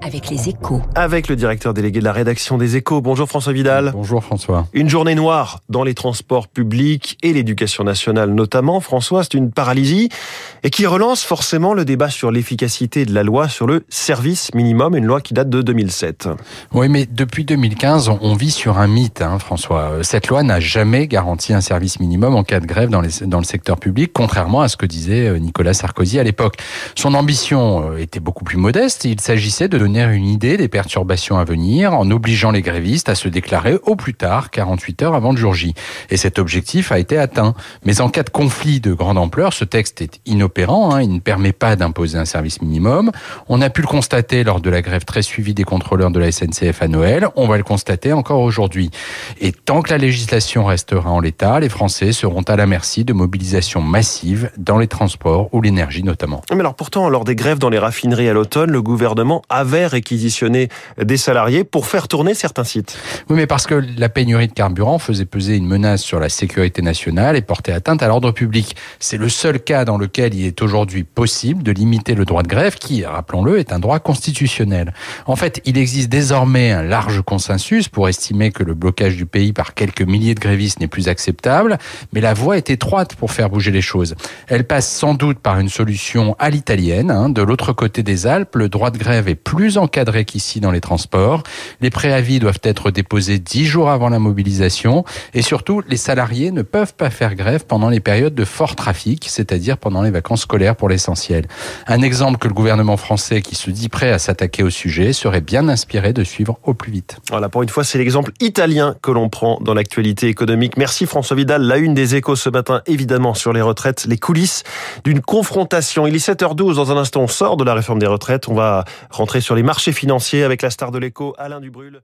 avec les échos. Avec le directeur délégué de la rédaction des échos. Bonjour François Vidal. Bonjour François. Une journée noire dans les transports publics et l'éducation nationale notamment. François, c'est une paralysie et qui relance forcément le débat sur l'efficacité de la loi sur le service minimum, une loi qui date de 2007. Oui, mais depuis 2015, on vit sur un mythe, hein, François. Cette loi n'a jamais garanti un service minimum en cas de grève dans, les, dans le secteur public, contrairement à ce que disait euh, Nicolas Sarkozy à l'époque. Son ambition euh, était beaucoup plus modeste. Il s'agissait de donner une idée des perturbations à venir en obligeant les grévistes à se déclarer au plus tard 48 heures avant le jour J. Et cet objectif a été atteint. Mais en cas de conflit de grande ampleur, ce texte est inopérant. Hein, il ne permet pas d'imposer un service minimum. On a pu le constater lors de la grève très suivie des contrôleurs de la SNCF à Noël. On va le constater encore aujourd'hui. Et tant que la législation restera en l'état, les Français seront à la merci de mobilisations massives dans les transports ou l'énergie notamment. Mais alors pourtant, lors des grèves dans les raffineries à l'automne, le gouvernement avait réquisitionner des salariés pour faire tourner certains sites. Oui, mais parce que la pénurie de carburant faisait peser une menace sur la sécurité nationale et portait atteinte à l'ordre public. C'est le seul cas dans lequel il est aujourd'hui possible de limiter le droit de grève qui, rappelons-le, est un droit constitutionnel. En fait, il existe désormais un large consensus pour estimer que le blocage du pays par quelques milliers de grévistes n'est plus acceptable, mais la voie est étroite pour faire bouger les choses. Elle passe sans doute par une solution à l'italienne. Hein. De l'autre côté des Alpes, le droit de grève est plus encadré qu'ici dans les transports. Les préavis doivent être déposés dix jours avant la mobilisation et surtout, les salariés ne peuvent pas faire grève pendant les périodes de fort trafic, c'est-à-dire pendant les vacances scolaires pour l'essentiel. Un exemple que le gouvernement français, qui se dit prêt à s'attaquer au sujet, serait bien inspiré de suivre au plus vite. Voilà, pour une fois, c'est l'exemple italien que l'on prend dans l'actualité économique. Merci François Vidal. La une des échos ce matin, évidemment, sur les retraites, les coulisses d'une confrontation. Il est 7h12, dans un instant, on sort de la réforme des retraites. On va rentrer sur les marchés financiers avec la star de l'écho, Alain Dubrul.